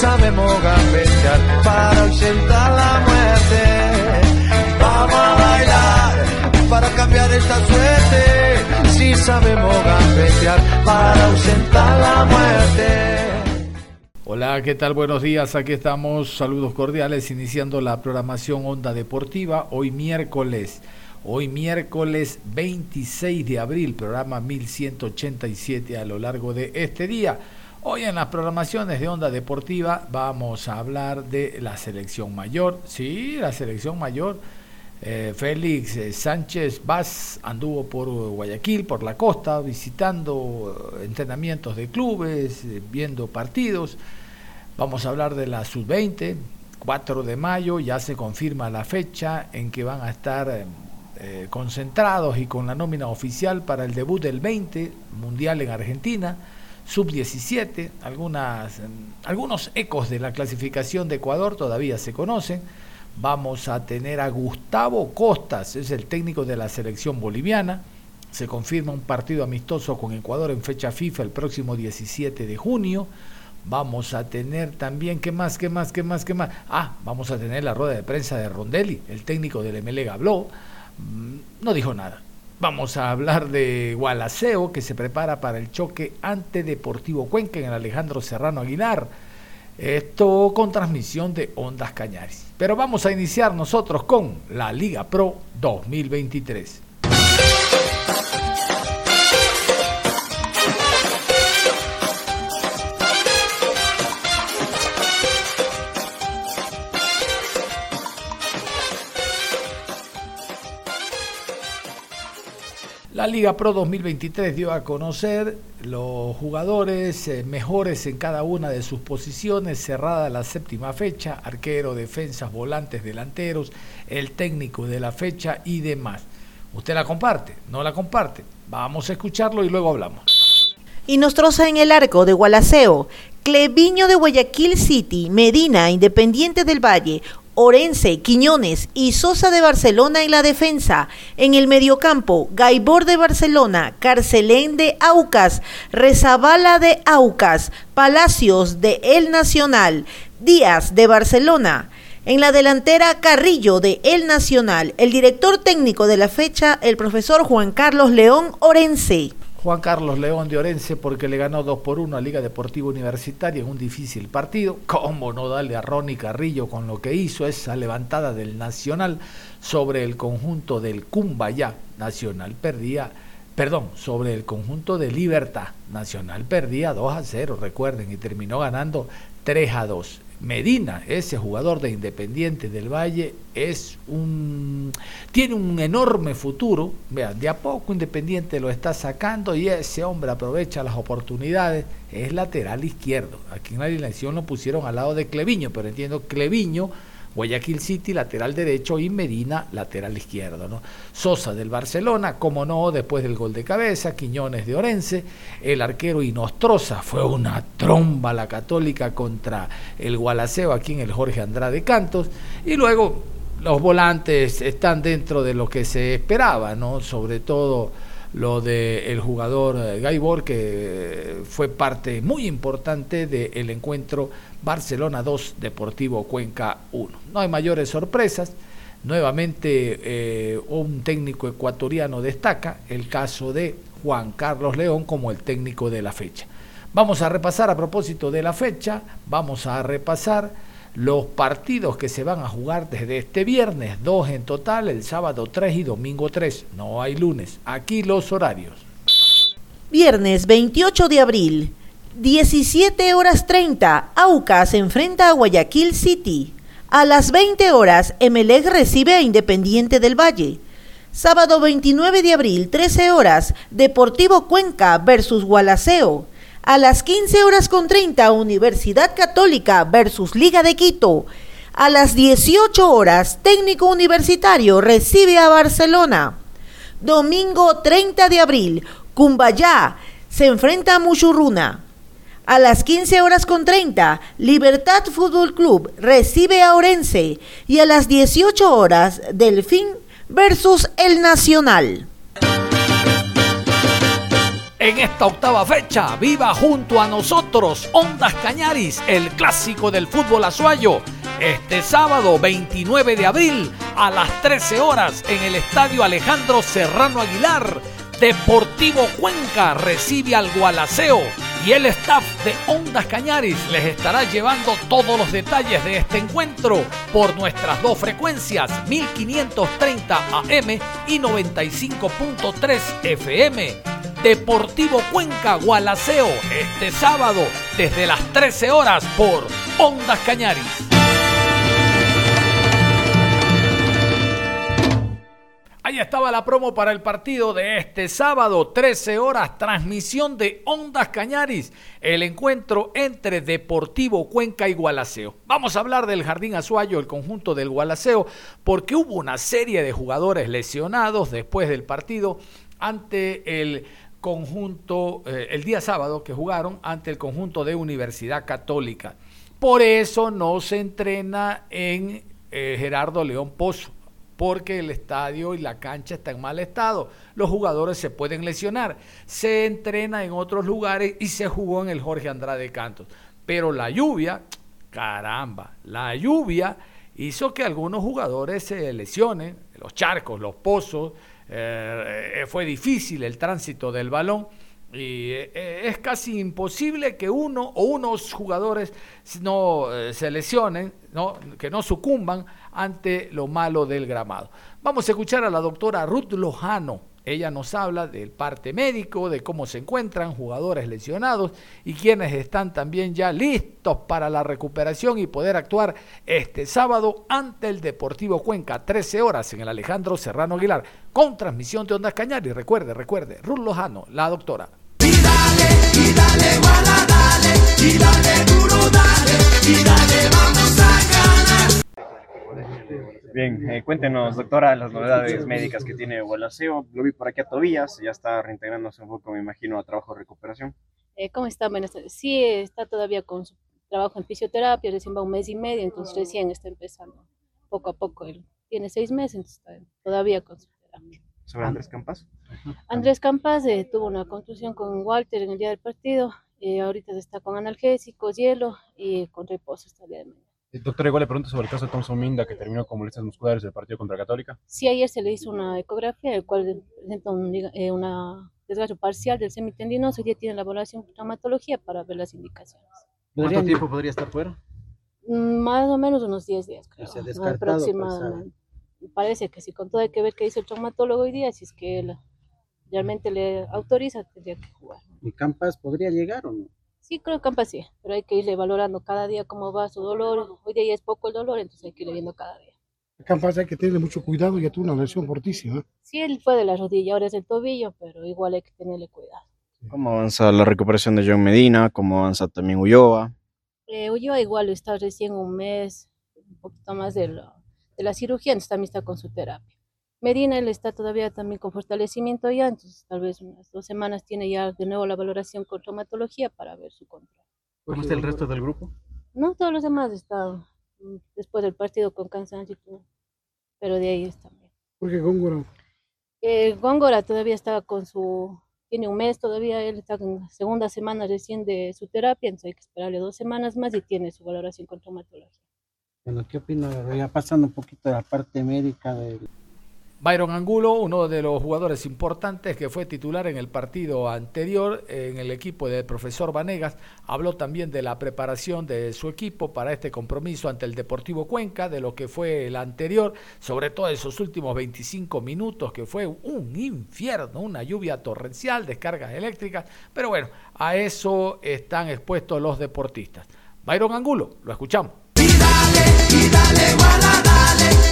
Sabemos gambetear para ausentar la muerte. Vamos a bailar para cambiar esta suerte. Si sabemos gambetear para ausentar la muerte. Hola, ¿qué tal? Buenos días, aquí estamos, saludos cordiales, iniciando la programación Onda Deportiva, hoy miércoles, hoy miércoles 26 de abril, programa 1187 a lo largo de este día. Hoy en las programaciones de Onda Deportiva vamos a hablar de la selección mayor. Sí, la selección mayor. Eh, Félix eh, Sánchez Vaz anduvo por Guayaquil, por la costa, visitando eh, entrenamientos de clubes, viendo partidos. Vamos a hablar de la sub-20, 4 de mayo, ya se confirma la fecha en que van a estar concentrados y con la nómina oficial para el debut del 20 Mundial en Argentina sub-17, algunas, algunos ecos de la clasificación de Ecuador todavía se conocen. Vamos a tener a Gustavo Costas, es el técnico de la selección boliviana. Se confirma un partido amistoso con Ecuador en fecha FIFA el próximo 17 de junio. Vamos a tener también, ¿qué más, qué más, qué más, qué más? Ah, vamos a tener la rueda de prensa de Rondelli, el técnico del MLE habló, mm, no dijo nada, Vamos a hablar de Gualaceo, que se prepara para el choque ante Deportivo Cuenca en el Alejandro Serrano Aguilar. Esto con transmisión de Ondas Cañaris. Pero vamos a iniciar nosotros con la Liga Pro 2023. La Liga Pro 2023 dio a conocer los jugadores eh, mejores en cada una de sus posiciones, cerrada la séptima fecha, arquero, defensas, volantes, delanteros, el técnico de la fecha y demás. ¿Usted la comparte? ¿No la comparte? Vamos a escucharlo y luego hablamos. Y nos troza en el arco de Gualaceo, Cleviño de Guayaquil City, Medina, Independiente del Valle, Orense, Quiñones y Sosa de Barcelona en la defensa. En el mediocampo, Gaibor de Barcelona, Carcelén de Aucas, Rezabala de Aucas, Palacios de El Nacional, Díaz de Barcelona. En la delantera, Carrillo de El Nacional. El director técnico de la fecha, el profesor Juan Carlos León Orense. Juan Carlos León de Orense porque le ganó 2 por 1 a Liga Deportiva Universitaria en un difícil partido. ¿Cómo no darle a Ronnie Carrillo con lo que hizo esa levantada del Nacional sobre el conjunto del Cumbayá Nacional? Perdía, perdón, sobre el conjunto de Libertad Nacional perdía 2 a 0, recuerden, y terminó ganando 3 a 2. Medina, ese jugador de Independiente del Valle, es un tiene un enorme futuro. Vean, de a poco Independiente lo está sacando y ese hombre aprovecha las oportunidades. Es lateral izquierdo. Aquí en la alineación lo pusieron al lado de Cleviño, pero entiendo Cleviño Guayaquil City, lateral derecho, y Medina, lateral izquierdo. ¿no? Sosa del Barcelona, como no, después del gol de cabeza, Quiñones de Orense, el arquero Inostroza, fue una tromba la católica contra el Gualaceo aquí en el Jorge Andrade Cantos, y luego los volantes están dentro de lo que se esperaba, ¿no? sobre todo lo del jugador eh, Gaibor, que fue parte muy importante del encuentro Barcelona 2, Deportivo Cuenca 1. No hay mayores sorpresas. Nuevamente eh, un técnico ecuatoriano destaca el caso de Juan Carlos León como el técnico de la fecha. Vamos a repasar a propósito de la fecha, vamos a repasar los partidos que se van a jugar desde este viernes, dos en total, el sábado 3 y domingo 3, no hay lunes. Aquí los horarios. Viernes 28 de abril, 17 horas 30, Aucas se enfrenta a Guayaquil City. A las 20 horas, Emelec recibe a Independiente del Valle. Sábado 29 de abril, 13 horas, Deportivo Cuenca versus Gualaceo. A las 15 horas con 30, Universidad Católica versus Liga de Quito. A las 18 horas, Técnico Universitario recibe a Barcelona. Domingo 30 de abril, Cumbayá se enfrenta a Muchurruna. A las 15 horas con 30, Libertad Fútbol Club recibe a Orense. Y a las 18 horas, Delfín versus El Nacional. En esta octava fecha, viva junto a nosotros Ondas Cañaris, el clásico del fútbol azuayo. Este sábado 29 de abril a las 13 horas en el estadio Alejandro Serrano Aguilar. Deportivo Cuenca recibe al Gualaceo y el staff de Ondas Cañaris les estará llevando todos los detalles de este encuentro por nuestras dos frecuencias 1530 AM y 95.3 FM. Deportivo Cuenca Gualaceo este sábado desde las 13 horas por Ondas Cañaris. Ahí estaba la promo para el partido de este sábado, 13 horas, transmisión de Ondas Cañaris, el encuentro entre Deportivo Cuenca y Gualaceo. Vamos a hablar del Jardín Azuayo, el conjunto del Gualaceo, porque hubo una serie de jugadores lesionados después del partido ante el conjunto, eh, el día sábado que jugaron ante el conjunto de Universidad Católica. Por eso no se entrena en eh, Gerardo León Pozo porque el estadio y la cancha está en mal estado. Los jugadores se pueden lesionar. Se entrena en otros lugares y se jugó en el Jorge Andrade Cantos. Pero la lluvia, caramba, la lluvia hizo que algunos jugadores se lesionen, los charcos, los pozos, eh, fue difícil el tránsito del balón y eh, es casi imposible que uno o unos jugadores no eh, se lesionen, ¿no? que no sucumban ante lo malo del gramado. Vamos a escuchar a la doctora Ruth Lojano. Ella nos habla del parte médico, de cómo se encuentran jugadores lesionados y quienes están también ya listos para la recuperación y poder actuar este sábado ante el Deportivo Cuenca, 13 horas en el Alejandro Serrano Aguilar, con transmisión de Ondas Cañari. Recuerde, recuerde, Ruth Lojano, la doctora. Y dale, y dale, y dale duro, dale, y dale, vamos a. Bien, eh, cuéntenos, doctora, las novedades médicas que tiene Gualaceo. Lo vi por aquí a Tobías, ya está reintegrándose un poco, me imagino, a trabajo de recuperación. Eh, ¿Cómo está? Buenas tardes. Sí, está todavía con su trabajo en fisioterapia, recién va un mes y medio, entonces recién está empezando poco a poco. Él tiene seis meses, entonces está todavía con su terapia. ¿Sobre Andrés Campas? Andrés Campas eh, tuvo una contusión con Walter en el día del partido. ahorita está con analgésicos, hielo y con reposo hasta el día de mañana. Eh, Doctor, igual le pregunto sobre el caso de Thompson Minda, que terminó con molestias musculares del partido contra Católica. Sí, ayer se le hizo una ecografía, el cual presenta un eh, una desgaste parcial del semitendinoso. Hoy día tiene la evaluación de traumatología para ver las indicaciones. ¿Cuánto tiempo podría estar fuera? Mm, Más o menos unos 10 días, creo. sea, pues, aproximadamente. Parece que sí, con todo hay que ver qué dice el traumatólogo hoy día, si es que él realmente le autoriza, tendría que jugar. ¿Y Campas podría llegar o no? Sí, creo que Campa sí, pero hay que irle valorando cada día cómo va su dolor. Hoy día ya es poco el dolor, entonces hay que irle viendo cada día. Campas hay que tenerle mucho cuidado, ya tuvo una lesión fortísima. Sí, él fue de la rodilla, ahora es el tobillo, pero igual hay que tenerle cuidado. ¿Cómo avanza la recuperación de John Medina? ¿Cómo avanza también Ulloa? Eh, yo igual está recién un mes, un poquito más de la, de la cirugía, entonces también está con su terapia. Medina, él está todavía también con fortalecimiento ya, entonces tal vez unas dos semanas tiene ya de nuevo la valoración con traumatología para ver su control. ¿Cómo está el resto del grupo? No, todos los demás están mm, después del partido con cansancio, y todo, pero de ahí están bien. Porque Góngora, Eh, Góngora todavía está con su, tiene un mes todavía, él está en la segunda semana recién de su terapia, entonces hay que esperarle dos semanas más y tiene su valoración con traumatología. Bueno, ¿qué opina? Ya pasando un poquito de la parte médica del Byron Angulo, uno de los jugadores importantes que fue titular en el partido anterior en el equipo del profesor Vanegas, habló también de la preparación de su equipo para este compromiso ante el Deportivo Cuenca, de lo que fue el anterior, sobre todo esos últimos 25 minutos que fue un infierno, una lluvia torrencial, descargas eléctricas, pero bueno, a eso están expuestos los deportistas. Byron Angulo, lo escuchamos.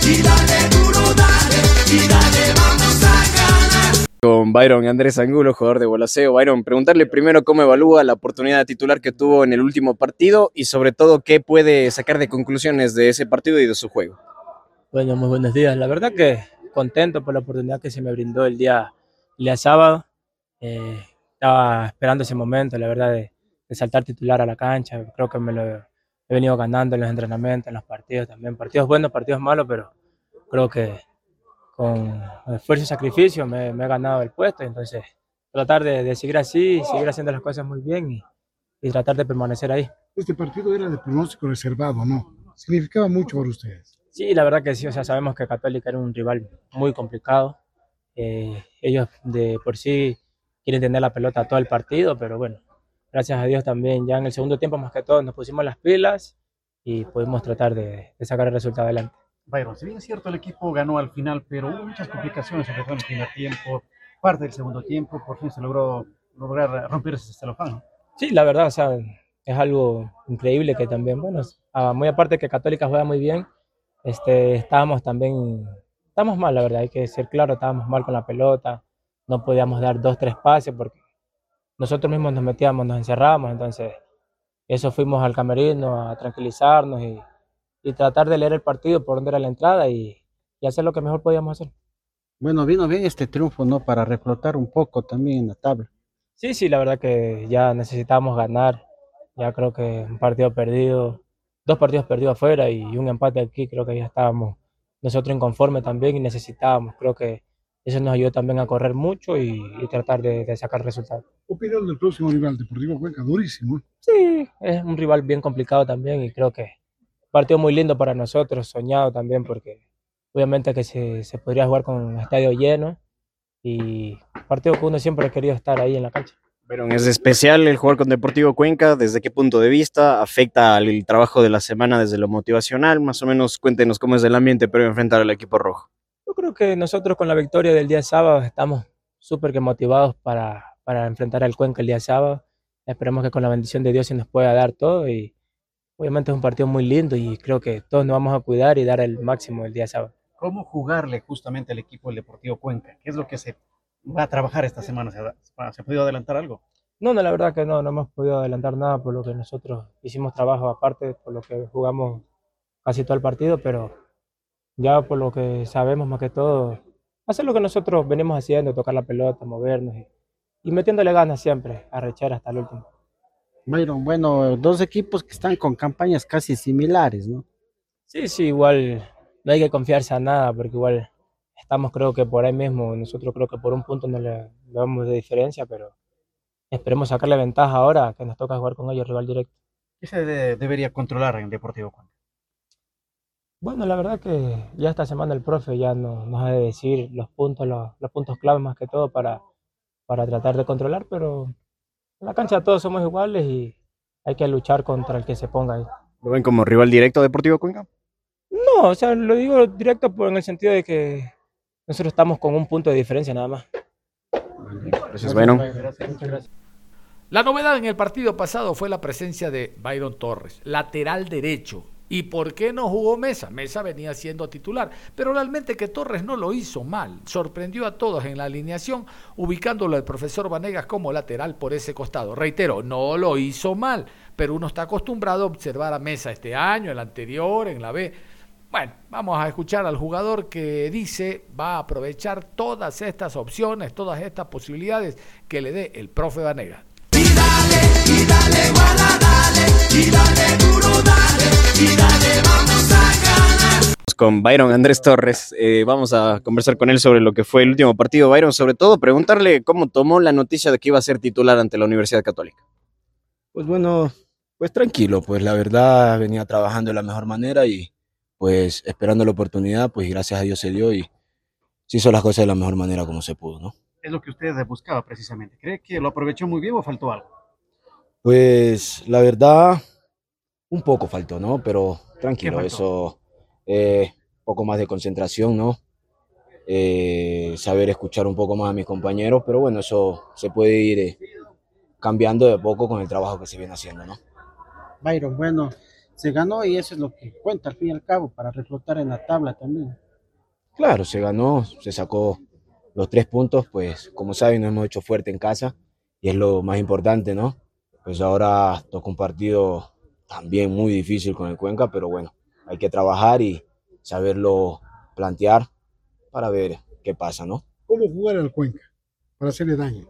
Y dale duro, dale, y dale, vamos a ganar. Con Byron Andrés Angulo, jugador de Bolaseo. Byron, preguntarle primero cómo evalúa la oportunidad de titular que tuvo en el último partido y sobre todo qué puede sacar de conclusiones de ese partido y de su juego. Bueno, muy buenos días. La verdad que contento por la oportunidad que se me brindó el día, el día sábado. Eh, estaba esperando ese momento, la verdad, de, de saltar titular a la cancha. Creo que me lo he venido ganando en los entrenamientos, en los partidos también. Partidos buenos, partidos malos, pero creo que con esfuerzo y sacrificio me, me he ganado el puesto. Entonces, tratar de, de seguir así, seguir haciendo las cosas muy bien y, y tratar de permanecer ahí. Este partido era de pronóstico reservado, ¿no? Significaba mucho para ustedes. Sí, la verdad que sí, o sea, sabemos que Católica era un rival muy complicado. Eh, ellos de por sí quieren tener la pelota todo el partido, pero bueno, gracias a Dios también ya en el segundo tiempo más que todo nos pusimos las pilas y pudimos tratar de, de sacar el resultado adelante. Byron, si bien es cierto el equipo ganó al final, pero hubo muchas complicaciones, sobre todo en el primer tiempo, parte del segundo tiempo, por fin se logró lograr romper ese celofán. Sí, la verdad, o sea, es algo increíble que también, bueno, muy aparte que Católica juega muy bien, este, estábamos también, estamos mal, la verdad, hay que ser claro, estábamos mal con la pelota, no podíamos dar dos, tres pases porque nosotros mismos nos metíamos, nos encerrábamos, entonces eso fuimos al camerino a tranquilizarnos y, y tratar de leer el partido por donde era la entrada y, y hacer lo que mejor podíamos hacer. Bueno, vino bien este triunfo, ¿no? Para reflotar un poco también en la tabla. Sí, sí, la verdad que ya necesitábamos ganar. Ya creo que un partido perdido, dos partidos perdidos afuera y un empate aquí, creo que ya estábamos nosotros inconformes también y necesitábamos. Creo que eso nos ayudó también a correr mucho y, y tratar de, de sacar resultados. Opinión del próximo rival, Deportivo Cuenca, durísimo. ¿eh? Sí, es un rival bien complicado también y creo que partido muy lindo para nosotros, soñado también porque obviamente que se, se podría jugar con un estadio lleno y partido que uno siempre ha querido estar ahí en la cancha. Pero es especial el jugar con Deportivo Cuenca, ¿desde qué punto de vista afecta al trabajo de la semana desde lo motivacional? Más o menos cuéntenos cómo es el ambiente previo a enfrentar al equipo rojo. Yo creo que nosotros con la victoria del día sábado estamos súper que motivados para, para enfrentar al Cuenca el día sábado. Esperemos que con la bendición de Dios se nos pueda dar todo y obviamente es un partido muy lindo y creo que todos nos vamos a cuidar y dar el máximo el día sábado. ¿Cómo jugarle justamente al equipo del Deportivo Cuenca? ¿Qué es lo que se va a trabajar esta semana? ¿Se ha, ¿se ha podido adelantar algo? No, no, la verdad que no, no hemos podido adelantar nada por lo que nosotros hicimos trabajo aparte, por lo que jugamos casi todo el partido, pero ya por lo que sabemos más que todo, hacer lo que nosotros venimos haciendo, tocar la pelota, movernos y, y metiéndole ganas siempre, a rechar hasta el último. Byron, bueno, dos equipos que están con campañas casi similares, ¿no? Sí, sí, igual no hay que confiarse a nada, porque igual estamos creo que por ahí mismo, nosotros creo que por un punto no le, le damos de diferencia, pero esperemos sacarle ventaja ahora que nos toca jugar con ellos rival directo. ¿Qué se de- debería controlar en Deportivo Cuenca? Bueno, la verdad que ya esta semana el profe ya nos, nos ha de decir los puntos, los, los puntos clave más que todo para, para tratar de controlar, pero en la cancha todos somos iguales y hay que luchar contra el que se ponga ahí. ¿Lo ven como rival directo Deportivo Cuenca? No, o sea, lo digo directo por, en el sentido de que nosotros estamos con un punto de diferencia nada más. Gracias. Muchas gracias. La novedad en el partido pasado fue la presencia de Byron Torres, lateral derecho. ¿Y por qué no jugó Mesa? Mesa venía siendo titular, pero realmente que Torres no lo hizo mal. Sorprendió a todos en la alineación, ubicándolo el profesor Vanegas como lateral por ese costado. Reitero, no lo hizo mal, pero uno está acostumbrado a observar a Mesa este año, el anterior, en la B. Bueno, vamos a escuchar al jugador que dice va a aprovechar todas estas opciones, todas estas posibilidades que le dé el profe Vanegas. Y dale duro, dale, y dale, vamos a ganar. Con Byron Andrés Torres, eh, vamos a conversar con él sobre lo que fue el último partido. Byron, sobre todo, preguntarle cómo tomó la noticia de que iba a ser titular ante la Universidad Católica. Pues bueno, pues tranquilo, pues la verdad venía trabajando de la mejor manera y pues esperando la oportunidad, pues gracias a Dios se dio y, se hizo las cosas de la mejor manera como se pudo, ¿no? Es lo que usted buscaba precisamente. ¿Cree que lo aprovechó muy bien o faltó algo? Pues la verdad, un poco faltó, ¿no? Pero tranquilo, eso, eh, poco más de concentración, ¿no? Eh, saber escuchar un poco más a mis compañeros, pero bueno, eso se puede ir eh, cambiando de poco con el trabajo que se viene haciendo, ¿no? Byron, bueno, se ganó y eso es lo que cuenta al fin y al cabo para reflotar en la tabla también. Claro, se ganó, se sacó los tres puntos, pues como saben, nos hemos hecho fuerte en casa y es lo más importante, ¿no? Pues ahora toca un partido también muy difícil con el Cuenca, pero bueno, hay que trabajar y saberlo plantear para ver qué pasa, ¿no? ¿Cómo jugar al Cuenca para hacerle daño?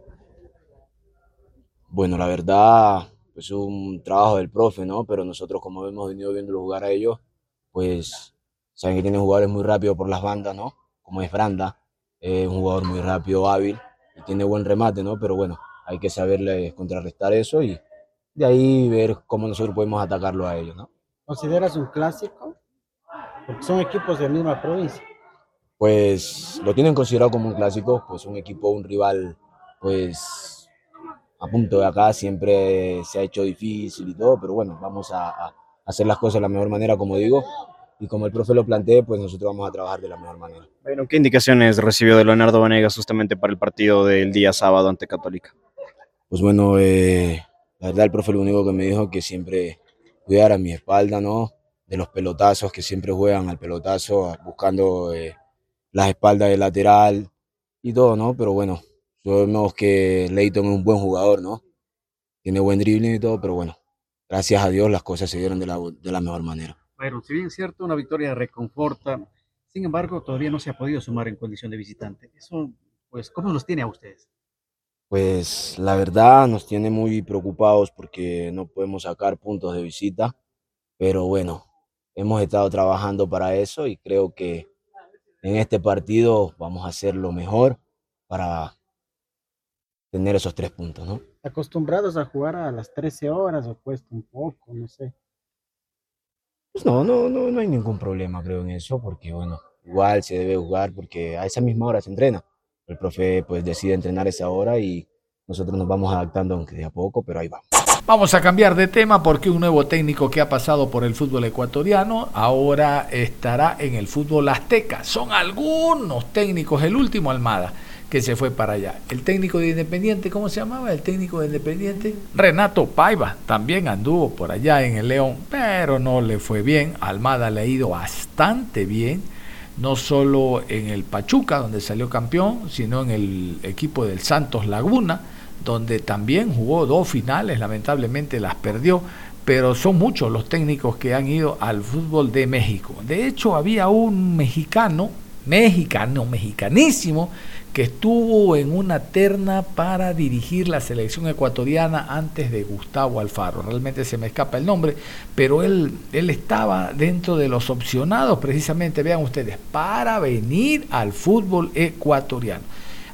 Bueno, la verdad, pues un trabajo del profe, ¿no? Pero nosotros como hemos venido viéndolo jugar a ellos, pues saben que tienen jugadores muy rápidos por las bandas, ¿no? Como es Branda, es un jugador muy rápido, hábil y tiene buen remate, ¿no? Pero bueno, hay que saberle contrarrestar eso y de ahí ver cómo nosotros podemos atacarlo a ellos, ¿no? ¿Consideras un clásico? Porque son equipos de la misma provincia. Pues lo tienen considerado como un clásico, pues un equipo, un rival, pues a punto de acá siempre se ha hecho difícil y todo, pero bueno, vamos a, a hacer las cosas de la mejor manera, como digo, y como el profe lo plantea, pues nosotros vamos a trabajar de la mejor manera. Bueno, ¿qué indicaciones recibió de Leonardo Vanegas justamente para el partido del día sábado ante Católica? Pues bueno, eh, la verdad el profe lo único que me dijo que siempre cuidara mi espalda, ¿no? De los pelotazos que siempre juegan al pelotazo, buscando eh, las espaldas del lateral y todo, ¿no? Pero bueno, sabemos que Leighton es un buen jugador, ¿no? Tiene buen dribbling y todo, pero bueno, gracias a Dios las cosas se dieron de la, de la mejor manera. Byron, si bien es cierto, una victoria reconforta, sin embargo, todavía no se ha podido sumar en condición de visitante. Eso, pues, ¿cómo los tiene a ustedes? Pues la verdad nos tiene muy preocupados porque no podemos sacar puntos de visita, pero bueno, hemos estado trabajando para eso y creo que en este partido vamos a hacer lo mejor para tener esos tres puntos, ¿no? ¿Acostumbrados a jugar a las 13 horas o cuesta un poco? No sé. Pues no, no, no, no hay ningún problema creo en eso porque bueno, igual se debe jugar porque a esa misma hora se entrena. El profe pues decide entrenar esa hora y nosotros nos vamos adaptando aunque de a poco, pero ahí vamos. Vamos a cambiar de tema porque un nuevo técnico que ha pasado por el fútbol ecuatoriano ahora estará en el fútbol azteca. Son algunos técnicos, el último Almada que se fue para allá. El técnico de Independiente, ¿cómo se llamaba? El técnico de Independiente, Renato Paiva, también anduvo por allá en el León, pero no le fue bien. Almada le ha ido bastante bien, no solo en el Pachuca, donde salió campeón, sino en el equipo del Santos Laguna donde también jugó dos finales, lamentablemente las perdió, pero son muchos los técnicos que han ido al fútbol de México. De hecho, había un mexicano, mexicano, mexicanísimo, que estuvo en una terna para dirigir la selección ecuatoriana antes de Gustavo Alfaro. Realmente se me escapa el nombre, pero él, él estaba dentro de los opcionados, precisamente, vean ustedes, para venir al fútbol ecuatoriano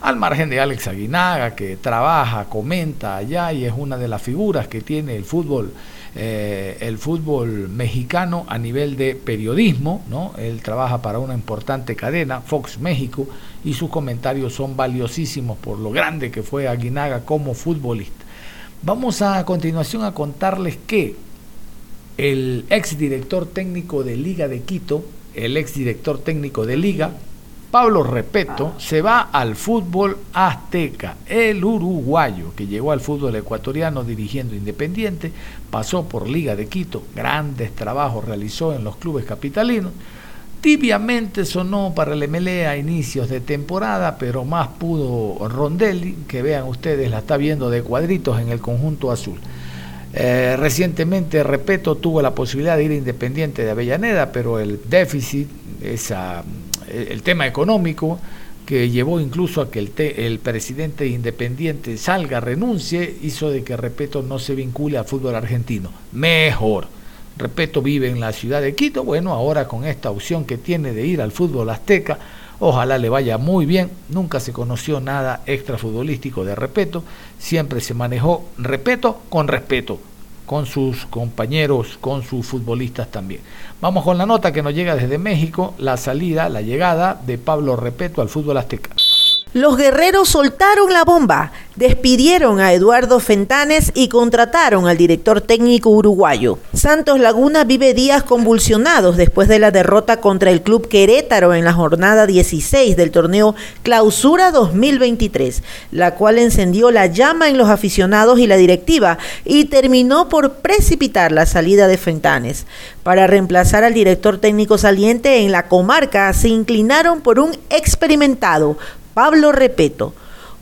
al margen de Alex Aguinaga, que trabaja, comenta allá y es una de las figuras que tiene el fútbol, eh, el fútbol mexicano a nivel de periodismo, ¿no? Él trabaja para una importante cadena, Fox México, y sus comentarios son valiosísimos por lo grande que fue Aguinaga como futbolista. Vamos a, a continuación a contarles que el ex director técnico de Liga de Quito, el ex director técnico de Liga, Pablo Repeto se va al fútbol azteca, el uruguayo que llegó al fútbol ecuatoriano dirigiendo Independiente, pasó por Liga de Quito, grandes trabajos realizó en los clubes capitalinos, tibiamente sonó para el MLE a inicios de temporada, pero más pudo Rondelli, que vean ustedes, la está viendo de cuadritos en el conjunto azul. Eh, recientemente, Repeto tuvo la posibilidad de ir Independiente de Avellaneda, pero el déficit, esa el tema económico que llevó incluso a que el, el presidente independiente salga, renuncie, hizo de que Repeto no se vincule al fútbol argentino. Mejor. Repeto vive en la ciudad de Quito, bueno, ahora con esta opción que tiene de ir al fútbol azteca, ojalá le vaya muy bien, nunca se conoció nada extrafutbolístico de Repeto, siempre se manejó Repeto con respeto, con sus compañeros, con sus futbolistas también. Vamos con la nota que nos llega desde México, la salida, la llegada de Pablo Repeto al fútbol azteca. Los guerreros soltaron la bomba, despidieron a Eduardo Fentanes y contrataron al director técnico uruguayo. Santos Laguna vive días convulsionados después de la derrota contra el club Querétaro en la jornada 16 del torneo Clausura 2023, la cual encendió la llama en los aficionados y la directiva y terminó por precipitar la salida de Fentanes. Para reemplazar al director técnico saliente en la comarca se inclinaron por un experimentado Pablo Repeto.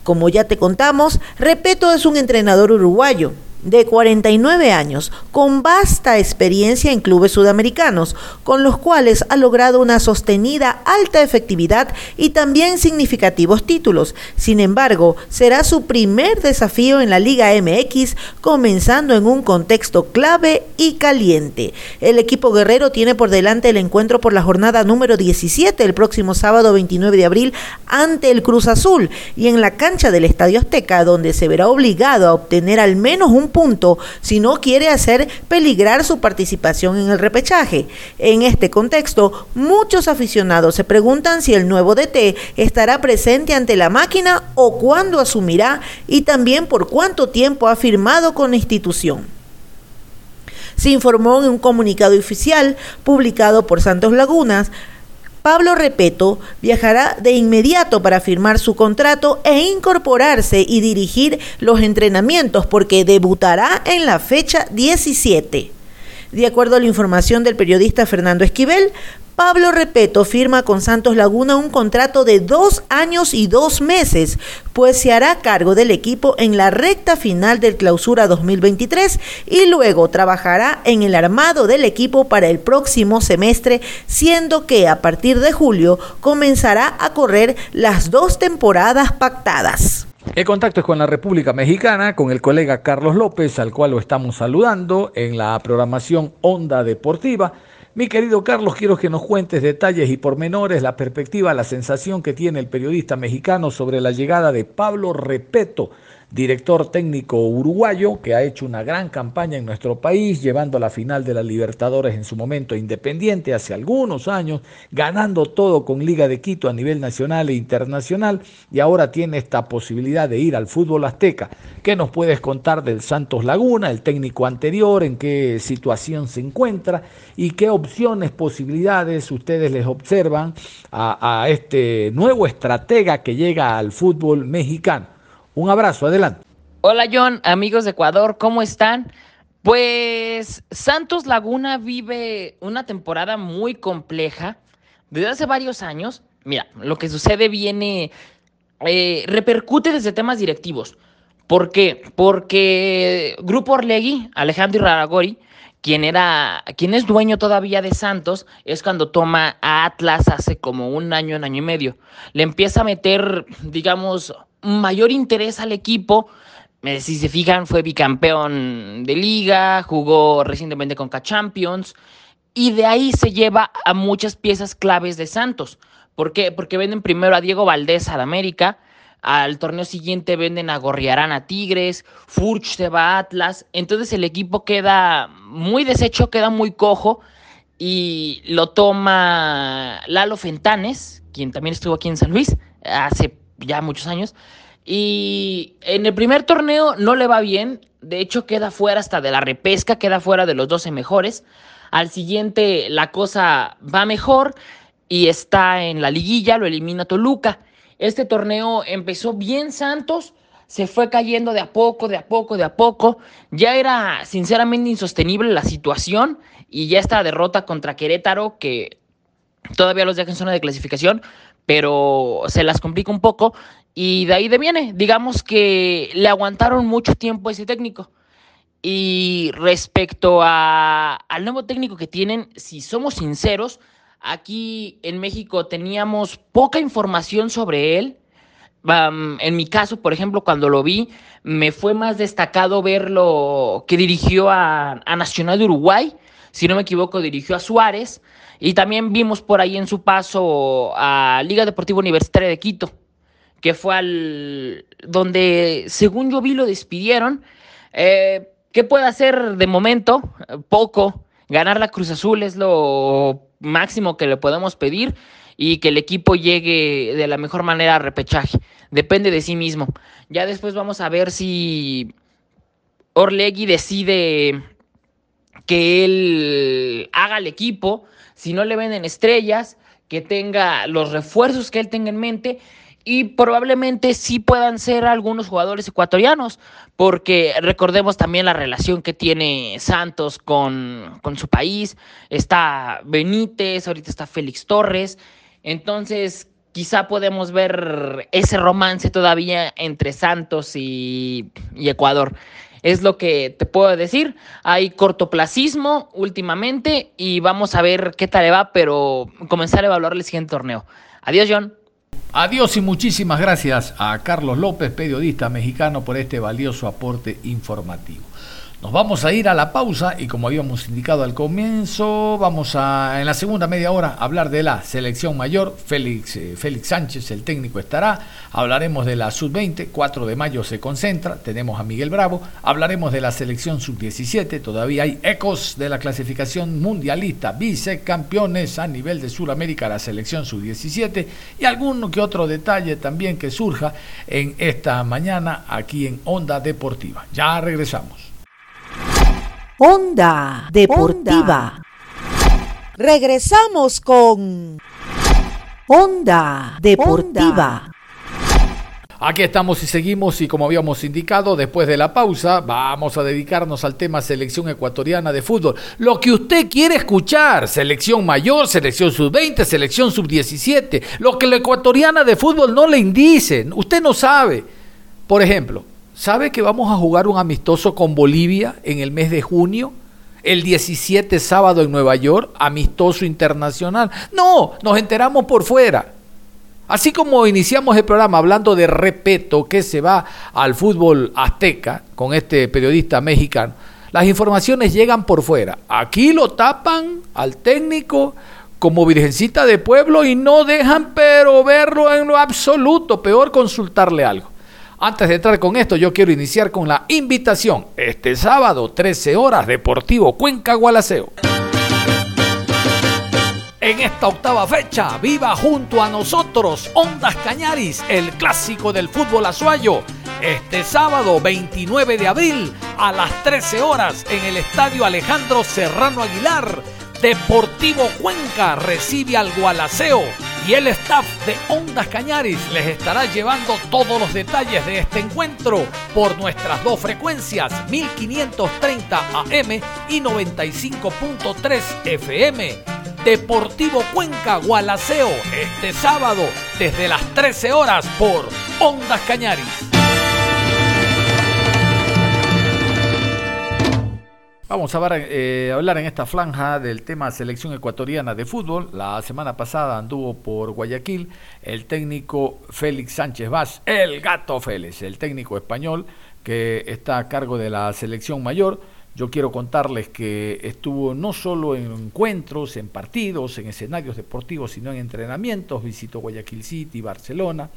Como ya te contamos, Repeto es un entrenador uruguayo de 49 años, con vasta experiencia en clubes sudamericanos, con los cuales ha logrado una sostenida alta efectividad y también significativos títulos. Sin embargo, será su primer desafío en la Liga MX, comenzando en un contexto clave y caliente. El equipo guerrero tiene por delante el encuentro por la jornada número 17 el próximo sábado 29 de abril ante el Cruz Azul y en la cancha del Estadio Azteca, donde se verá obligado a obtener al menos un punto si no quiere hacer peligrar su participación en el repechaje. En este contexto, muchos aficionados se preguntan si el nuevo DT estará presente ante la máquina o cuándo asumirá y también por cuánto tiempo ha firmado con la institución. Se informó en un comunicado oficial publicado por Santos Lagunas Pablo Repeto viajará de inmediato para firmar su contrato e incorporarse y dirigir los entrenamientos porque debutará en la fecha 17. De acuerdo a la información del periodista Fernando Esquivel, Pablo Repeto firma con Santos Laguna un contrato de dos años y dos meses, pues se hará cargo del equipo en la recta final del clausura 2023 y luego trabajará en el armado del equipo para el próximo semestre, siendo que a partir de julio comenzará a correr las dos temporadas pactadas. El contacto es con la República Mexicana, con el colega Carlos López, al cual lo estamos saludando en la programación Onda Deportiva. Mi querido Carlos, quiero que nos cuentes detalles y pormenores, la perspectiva, la sensación que tiene el periodista mexicano sobre la llegada de Pablo Repeto, director técnico uruguayo, que ha hecho una gran campaña en nuestro país, llevando a la final de la Libertadores en su momento independiente hace algunos años, ganando todo con Liga de Quito a nivel nacional e internacional, y ahora tiene esta posibilidad de ir al fútbol azteca. ¿Qué nos puedes contar del Santos Laguna, el técnico anterior, en qué situación se encuentra y qué opciones, posibilidades ustedes les observan a, a este nuevo estratega que llega al fútbol mexicano? Un abrazo, adelante. Hola John, amigos de Ecuador, ¿cómo están? Pues Santos Laguna vive una temporada muy compleja desde hace varios años. Mira, lo que sucede viene, eh, repercute desde temas directivos. ¿Por qué? Porque Grupo Orlegui, Alejandro Raragori, quien era, quien es dueño todavía de Santos, es cuando toma a Atlas hace como un año, un año y medio. Le empieza a meter, digamos, mayor interés al equipo. Eh, si se fijan, fue bicampeón de liga, jugó recientemente con K-Champions y de ahí se lleva a muchas piezas claves de Santos. ¿Por qué? Porque venden primero a Diego Valdés al América, al torneo siguiente venden a Gorriarán a Tigres, Furch se va a Atlas, entonces el equipo queda muy deshecho, queda muy cojo y lo toma Lalo Fentanes, quien también estuvo aquí en San Luis hace ya muchos años. Y en el primer torneo no le va bien, de hecho queda fuera hasta de la repesca, queda fuera de los 12 mejores. Al siguiente la cosa va mejor y está en la liguilla, lo elimina Toluca. Este torneo empezó bien Santos, se fue cayendo de a poco, de a poco, de a poco. Ya era sinceramente insostenible la situación y ya esta derrota contra Querétaro que todavía los deja en zona de clasificación, pero se las complica un poco y de ahí de viene. Digamos que le aguantaron mucho tiempo a ese técnico. Y respecto a, al nuevo técnico que tienen, si somos sinceros, aquí en México teníamos poca información sobre él. en mi caso, por ejemplo, cuando lo vi, me fue más destacado verlo que dirigió a, a Nacional de Uruguay. Si no me equivoco, dirigió a Suárez. Y también vimos por ahí en su paso a Liga Deportiva Universitaria de Quito, que fue al donde, según yo vi, lo despidieron. Eh, ¿Qué puede hacer de momento? Poco. Ganar la Cruz Azul es lo máximo que le podemos pedir y que el equipo llegue de la mejor manera a repechaje. Depende de sí mismo. Ya después vamos a ver si Orlegui decide que él haga el equipo, si no le venden estrellas, que tenga los refuerzos que él tenga en mente y probablemente sí puedan ser algunos jugadores ecuatorianos, porque recordemos también la relación que tiene Santos con, con su país, está Benítez, ahorita está Félix Torres, entonces quizá podemos ver ese romance todavía entre Santos y, y Ecuador. Es lo que te puedo decir. Hay cortoplacismo últimamente y vamos a ver qué tal le va, pero comenzar a evaluar el siguiente torneo. Adiós, John. Adiós y muchísimas gracias a Carlos López, periodista mexicano, por este valioso aporte informativo. Nos vamos a ir a la pausa y como habíamos indicado al comienzo, vamos a en la segunda media hora hablar de la selección mayor. Félix, eh, Félix Sánchez, el técnico, estará. Hablaremos de la sub-20, 4 de mayo se concentra, tenemos a Miguel Bravo. Hablaremos de la selección sub-17, todavía hay ecos de la clasificación mundialista, vicecampeones a nivel de Sudamérica, la selección sub-17 y algún que otro detalle también que surja en esta mañana aquí en Onda Deportiva. Ya regresamos. Onda Deportiva. Regresamos con Onda Deportiva. Aquí estamos y seguimos y como habíamos indicado, después de la pausa vamos a dedicarnos al tema selección ecuatoriana de fútbol. Lo que usted quiere escuchar, selección mayor, selección sub-20, selección sub-17, lo que la ecuatoriana de fútbol no le indice, usted no sabe. Por ejemplo, ¿sabe que vamos a jugar un amistoso con Bolivia en el mes de junio? El 17 sábado en Nueva York, amistoso internacional. No, nos enteramos por fuera. Así como iniciamos el programa hablando de Repeto, que se va al fútbol azteca con este periodista mexicano, las informaciones llegan por fuera. Aquí lo tapan al técnico como virgencita de pueblo y no dejan pero verlo en lo absoluto, peor consultarle algo. Antes de entrar con esto, yo quiero iniciar con la invitación. Este sábado, 13 horas, Deportivo Cuenca Gualaceo. En esta octava fecha, viva junto a nosotros Ondas Cañaris, el clásico del fútbol azuayo. Este sábado 29 de abril a las 13 horas en el Estadio Alejandro Serrano Aguilar, Deportivo Cuenca recibe al Gualaceo y el staff de Ondas Cañaris les estará llevando todos los detalles de este encuentro por nuestras dos frecuencias 1530 AM y 95.3 FM. Deportivo Cuenca Gualaceo este sábado desde las 13 horas por Ondas Cañaris. Vamos a ver, eh, hablar en esta franja del tema selección ecuatoriana de fútbol. La semana pasada anduvo por Guayaquil el técnico Félix Sánchez Vaz, el gato Félix, el técnico español que está a cargo de la selección mayor. Yo quiero contarles que estuvo no solo en encuentros, en partidos, en escenarios deportivos, sino en entrenamientos. Visitó Guayaquil City, Barcelona,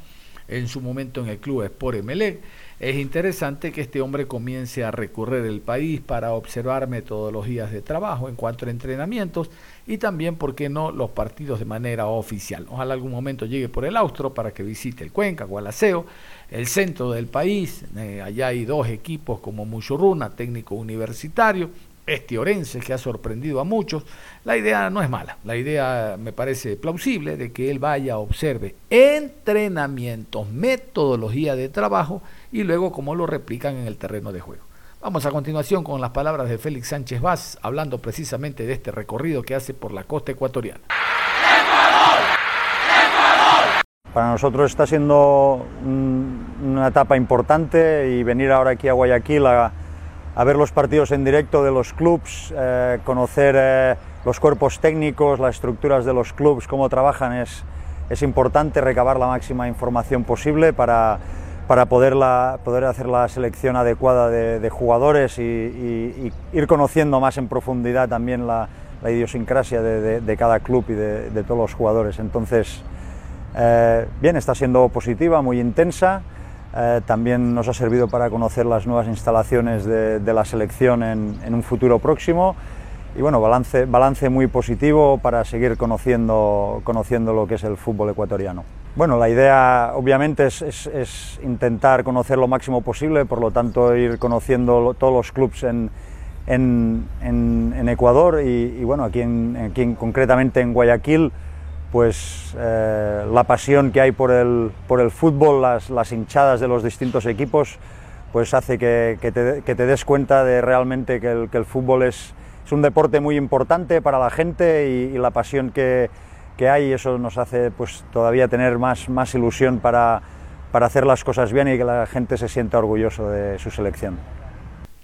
en su momento en el club Sport Emelec. Es interesante que este hombre comience a recorrer el país para observar metodologías de trabajo en cuanto a entrenamientos y también, ¿por qué no?, los partidos de manera oficial. Ojalá algún momento llegue por el Austro para que visite el Cuenca, Gualaceo, el centro del país. Eh, allá hay dos equipos como Muchurruna, técnico universitario, este Orense que ha sorprendido a muchos. La idea no es mala, la idea me parece plausible de que él vaya, observe entrenamientos, metodología de trabajo y luego cómo lo replican en el terreno de juego. Vamos a continuación con las palabras de Félix Sánchez Vaz, hablando precisamente de este recorrido que hace por la costa ecuatoriana. Para nosotros está siendo una etapa importante y venir ahora aquí a Guayaquil a, ver los partidos en directo de los clubs, eh, conocer eh, los cuerpos técnicos, las estructuras de los clubs, cómo trabajan, es, es importante recabar la máxima información posible para, para poder, la, poder hacer la selección adecuada de, jugadores y, ir conociendo más en profundidad también la, idiosincrasia de, cada club y de, todos los jugadores. Entonces, eh, bien, está siendo positiva, muy intensa. eh, también nos ha servido para conocer las nuevas instalaciones de, de la selección en, en, un futuro próximo y bueno, balance, balance muy positivo para seguir conociendo, conociendo lo que es el fútbol ecuatoriano. Bueno, la idea obviamente es, intentar conocer lo máximo posible, por lo tanto ir conociendo todos los clubes en, Ecuador y, bueno, aquí, aquí concretamente en Guayaquil, pues eh, la pasión que hay por el, fútbol, las, hinchadas de los distintos equipos, pues hace que, te, que te, des cuenta de realmente que el, fútbol es, es, un deporte muy importante para la gente y, y la pasión que, que, hay, eso nos hace pues todavía tener más, más ilusión para, para hacer las cosas bien y que la gente se sienta orgulloso de su selección.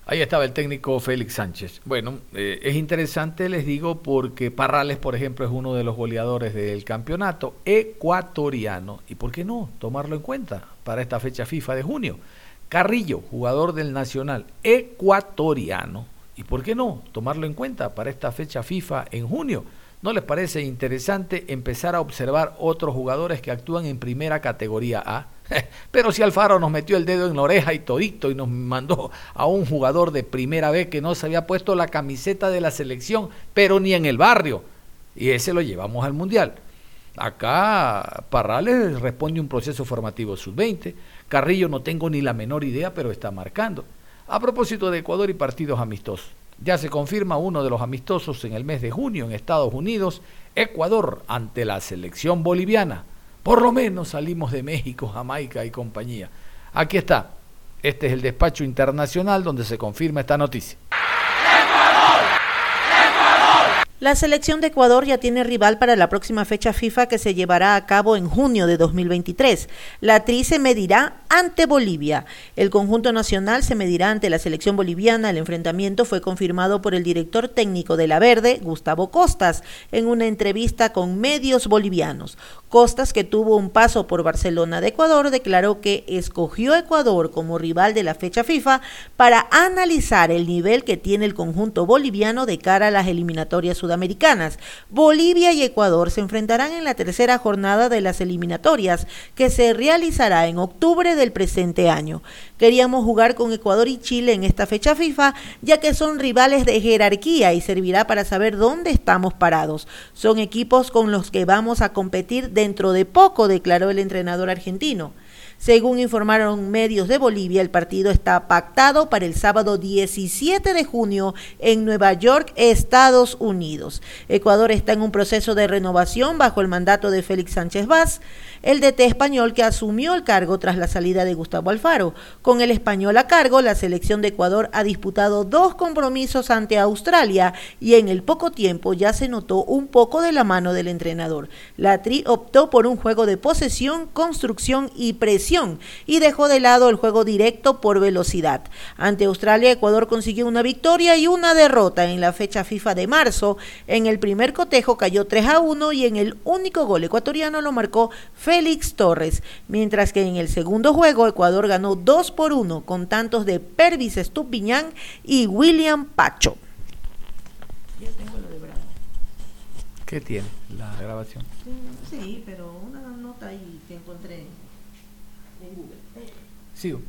Ahí estaba el técnico Félix Sánchez. Bueno, eh, es interesante, les digo, porque Parrales, por ejemplo, es uno de los goleadores del campeonato ecuatoriano. ¿Y por qué no tomarlo en cuenta para esta fecha FIFA de junio? Carrillo, jugador del Nacional ecuatoriano. ¿Y por qué no tomarlo en cuenta para esta fecha FIFA en junio? ¿No les parece interesante empezar a observar otros jugadores que actúan en primera categoría A? Pero si Alfaro nos metió el dedo en la oreja y todito y nos mandó a un jugador de primera vez que no se había puesto la camiseta de la selección, pero ni en el barrio. Y ese lo llevamos al Mundial. Acá Parrales responde un proceso formativo sub-20. Carrillo no tengo ni la menor idea, pero está marcando. A propósito de Ecuador y partidos amistosos. Ya se confirma uno de los amistosos en el mes de junio en Estados Unidos, Ecuador ante la selección boliviana. Por lo menos salimos de México, Jamaica y compañía. Aquí está. Este es el despacho internacional donde se confirma esta noticia. La selección de Ecuador ya tiene rival para la próxima fecha FIFA que se llevará a cabo en junio de 2023. La TRI se medirá ante Bolivia. El conjunto nacional se medirá ante la selección boliviana. El enfrentamiento fue confirmado por el director técnico de la Verde, Gustavo Costas, en una entrevista con medios bolivianos. Costas, que tuvo un paso por Barcelona de Ecuador, declaró que escogió Ecuador como rival de la fecha FIFA para analizar el nivel que tiene el conjunto boliviano de cara a las eliminatorias sudamericanas. Bolivia y Ecuador se enfrentarán en la tercera jornada de las eliminatorias, que se realizará en octubre del presente año. Queríamos jugar con Ecuador y Chile en esta fecha FIFA, ya que son rivales de jerarquía y servirá para saber dónde estamos parados. Son equipos con los que vamos a competir dentro de poco, declaró el entrenador argentino. Según informaron medios de Bolivia, el partido está pactado para el sábado 17 de junio en Nueva York, Estados Unidos. Ecuador está en un proceso de renovación bajo el mandato de Félix Sánchez Vaz, el DT español que asumió el cargo tras la salida de Gustavo Alfaro. Con el español a cargo, la selección de Ecuador ha disputado dos compromisos ante Australia y en el poco tiempo ya se notó un poco de la mano del entrenador. La Tri optó por un juego de posesión, construcción y presión y dejó de lado el juego directo por velocidad. Ante Australia, Ecuador consiguió una victoria y una derrota en la fecha FIFA de marzo. En el primer cotejo cayó 3 a 1 y en el único gol ecuatoriano lo marcó Félix Torres, mientras que en el segundo juego Ecuador ganó 2 por 1 con tantos de Pervis Estupiñán y William Pacho. ¿Qué tiene la grabación? Sí, pero una nota ahí que encontré. Sigo.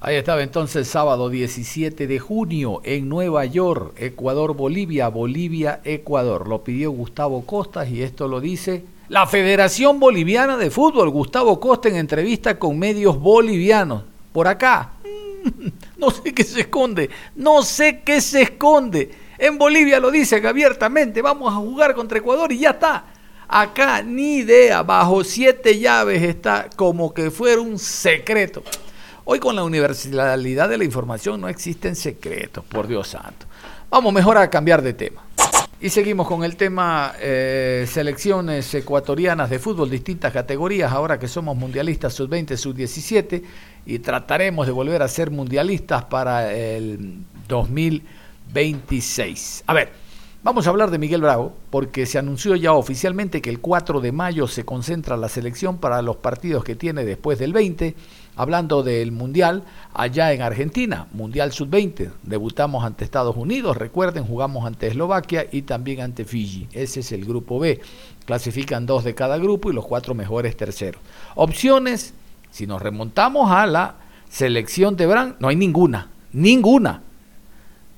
Ahí estaba entonces sábado 17 de junio en Nueva York, Ecuador, Bolivia, Bolivia, Ecuador. Lo pidió Gustavo Costas y esto lo dice la Federación Boliviana de Fútbol. Gustavo Costa en entrevista con medios bolivianos. Por acá. No sé qué se esconde. No sé qué se esconde. En Bolivia lo dicen abiertamente. Vamos a jugar contra Ecuador y ya está. Acá ni idea, bajo siete llaves está como que fuera un secreto. Hoy con la universalidad de la información no existen secretos, por Dios santo. Vamos mejor a cambiar de tema. Y seguimos con el tema eh, selecciones ecuatorianas de fútbol, distintas categorías, ahora que somos mundialistas sub-20, sub-17, y trataremos de volver a ser mundialistas para el 2026. A ver, Vamos a hablar de Miguel Bravo porque se anunció ya oficialmente que el 4 de mayo se concentra la selección para los partidos que tiene después del 20, hablando del Mundial allá en Argentina, Mundial Sub-20. Debutamos ante Estados Unidos, recuerden, jugamos ante Eslovaquia y también ante Fiji. Ese es el grupo B. Clasifican dos de cada grupo y los cuatro mejores terceros. Opciones Si nos remontamos a la selección de Brand, no hay ninguna, ninguna.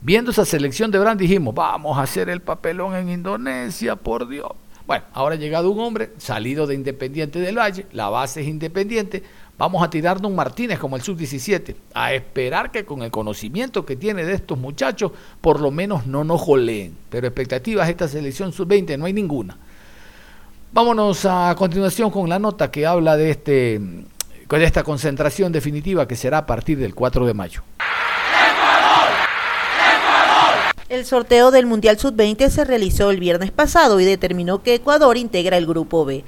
Viendo esa selección de Brand dijimos, vamos a hacer el papelón en Indonesia, por Dios. Bueno, ahora ha llegado un hombre salido de Independiente del Valle, la base es independiente, vamos a tirarnos un Martínez como el sub-17, a esperar que con el conocimiento que tiene de estos muchachos, por lo menos no nos joleen. Pero expectativas de esta selección sub-20 no hay ninguna. Vámonos a continuación con la nota que habla de, este, de esta concentración definitiva que será a partir del 4 de mayo. El sorteo del Mundial Sub-20 se realizó el viernes pasado y determinó que Ecuador integra el Grupo B.